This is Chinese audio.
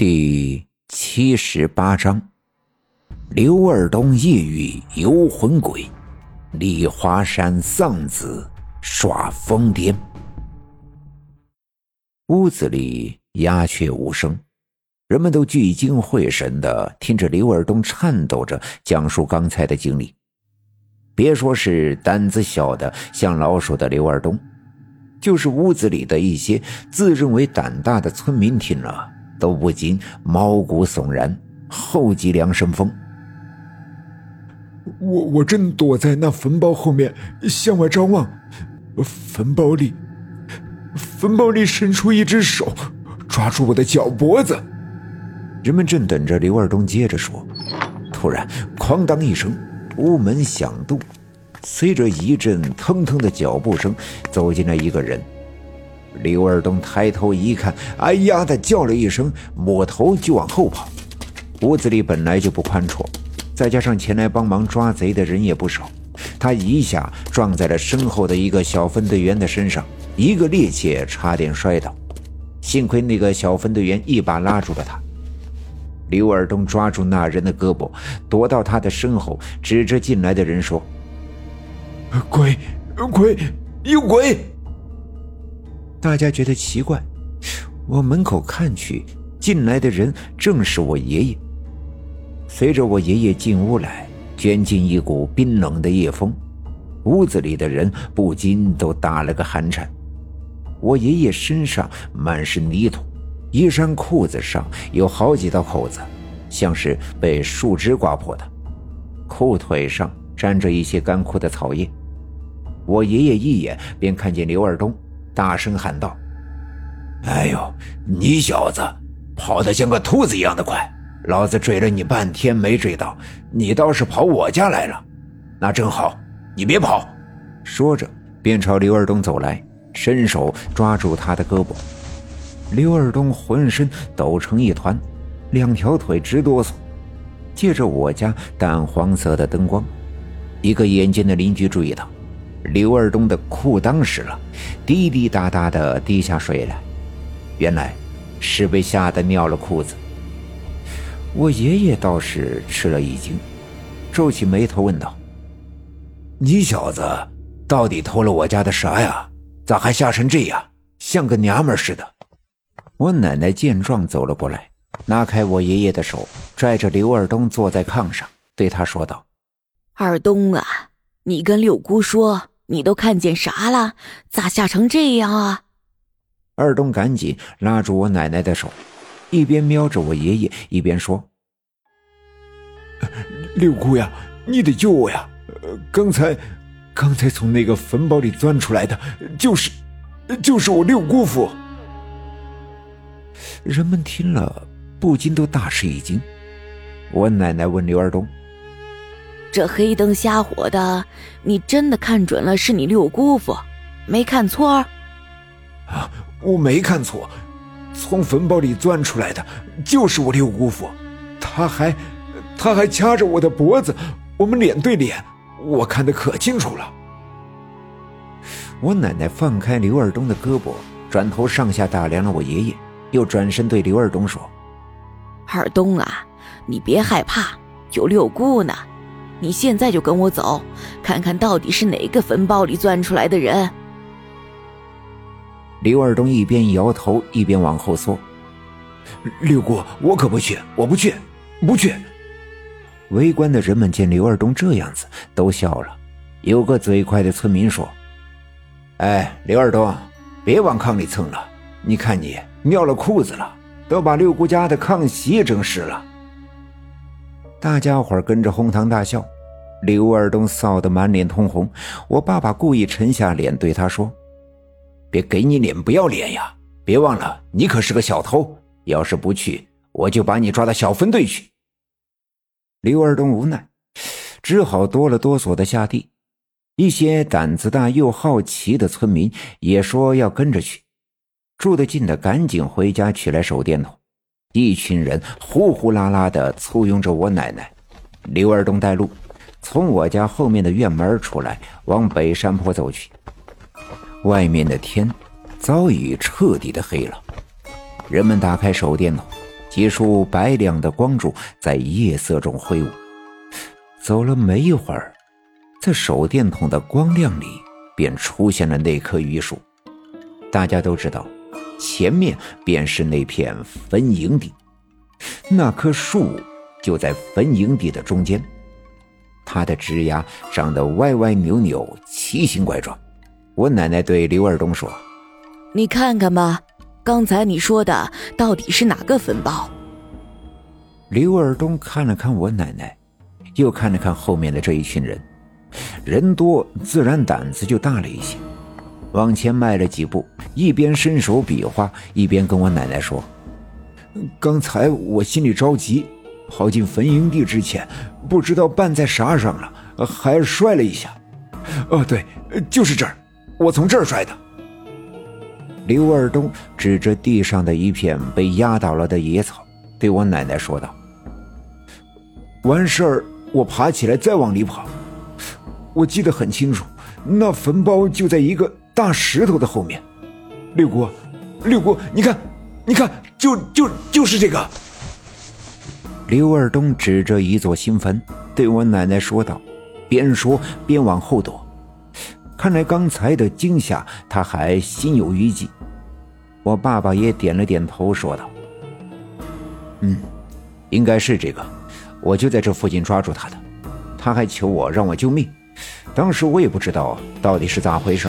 第七十八章：刘二东夜遇游魂鬼，李华山丧子耍疯癫。屋子里鸦雀无声，人们都聚精会神的听着刘二东颤抖着讲述刚才的经历。别说是胆子小的像老鼠的刘二东，就是屋子里的一些自认为胆大的村民听了。都不禁毛骨悚然，后脊梁生风。我我正躲在那坟包后面向外张望，坟包里，坟包里伸出一只手，抓住我的脚脖子。人们正等着刘二东接着说，突然哐当一声，屋门响动，随着一阵腾腾的脚步声，走进来一个人。刘二东抬头一看，哎呀的叫了一声，抹头就往后跑。屋子里本来就不宽敞，再加上前来帮忙抓贼的人也不少，他一下撞在了身后的一个小分队员的身上，一个趔趄，差点摔倒。幸亏那个小分队员一把拉住了他。刘二东抓住那人的胳膊，躲到他的身后，指着进来的人说：“鬼，鬼，有鬼！”大家觉得奇怪，往门口看去，进来的人正是我爷爷。随着我爷爷进屋来，卷进一股冰冷的夜风，屋子里的人不禁都打了个寒颤。我爷爷身上满是泥土，衣衫裤子上有好几道口子，像是被树枝刮破的，裤腿上沾着一些干枯的草叶。我爷爷一眼便看见刘二东。大声喊道：“哎呦，你小子跑得像个兔子一样的快！老子追了你半天没追到，你倒是跑我家来了，那正好，你别跑！”说着便朝刘二东走来，伸手抓住他的胳膊。刘二东浑身抖成一团，两条腿直哆嗦。借着我家淡黄色的灯光，一个眼尖的邻居注意到。刘二东的裤裆湿了，滴滴答答的滴下水来。原来是被吓得尿了裤子。我爷爷倒是吃了一惊，皱起眉头问道：“你小子到底偷了我家的啥呀？咋还吓成这样，像个娘们似的？”我奶奶见状走了过来，拉开我爷爷的手，拽着刘二东坐在炕上，对他说道：“二东啊，你跟六姑说。”你都看见啥了？咋吓成这样啊？二东赶紧拉住我奶奶的手，一边瞄着我爷爷，一边说：“六姑呀，你得救我呀！刚才，刚才从那个坟包里钻出来的，就是，就是我六姑父。”人们听了不禁都大吃一惊。我奶奶问刘二东。这黑灯瞎火的，你真的看准了是你六姑父，没看错？啊，我没看错，从坟包里钻出来的就是我六姑父，他还，他还掐着我的脖子，我们脸对脸，我看得可清楚了。我奶奶放开刘二东的胳膊，转头上下打量了我爷爷，又转身对刘二东说：“二东啊，你别害怕，有六姑呢。”你现在就跟我走，看看到底是哪个坟包里钻出来的人。刘二东一边摇头一边往后缩。六姑，我可不去，我不去，不去。围观的人们见刘二东这样子，都笑了。有个嘴快的村民说：“哎，刘二东，别往炕里蹭了，你看你尿了裤子了，都把六姑家的炕席整湿了。”大家伙跟着哄堂大笑，刘二东臊得满脸通红。我爸爸故意沉下脸对他说：“别给你脸不要脸呀！别忘了，你可是个小偷。要是不去，我就把你抓到小分队去。”刘二东无奈，只好哆了哆嗦的下地。一些胆子大又好奇的村民也说要跟着去。住得近的赶紧回家取来手电筒。一群人呼呼啦啦的簇拥着我奶奶，刘二东带路，从我家后面的院门出来，往北山坡走去。外面的天早已彻底的黑了，人们打开手电筒，几束白亮的光柱在夜色中挥舞。走了没一会儿，在手电筒的光亮里，便出现了那棵榆树。大家都知道，前面便是那片坟营地，那棵树就在坟营地的中间。它的枝丫长得歪歪扭扭，奇形怪状。我奶奶对刘二东说：“你看看吧，刚才你说的到底是哪个坟包？”刘二东看了看我奶奶，又看了看后面的这一群人，人多自然胆子就大了一些，往前迈了几步，一边伸手比划，一边跟我奶奶说：“刚才我心里着急。”跑进坟营地之前，不知道绊在啥上了，还摔了一下。哦，对，就是这儿，我从这儿摔的。刘二东指着地上的一片被压倒了的野草，对我奶奶说道：“完事儿，我爬起来再往里跑。我记得很清楚，那坟包就在一个大石头的后面。六姑，六姑，你看，你看，就就就是这个。”刘二东指着一座新坟，对我奶奶说道，边说边往后躲。看来刚才的惊吓，他还心有余悸。我爸爸也点了点头，说道：“嗯，应该是这个，我就在这附近抓住他的。他还求我让我救命，当时我也不知道到底是咋回事。”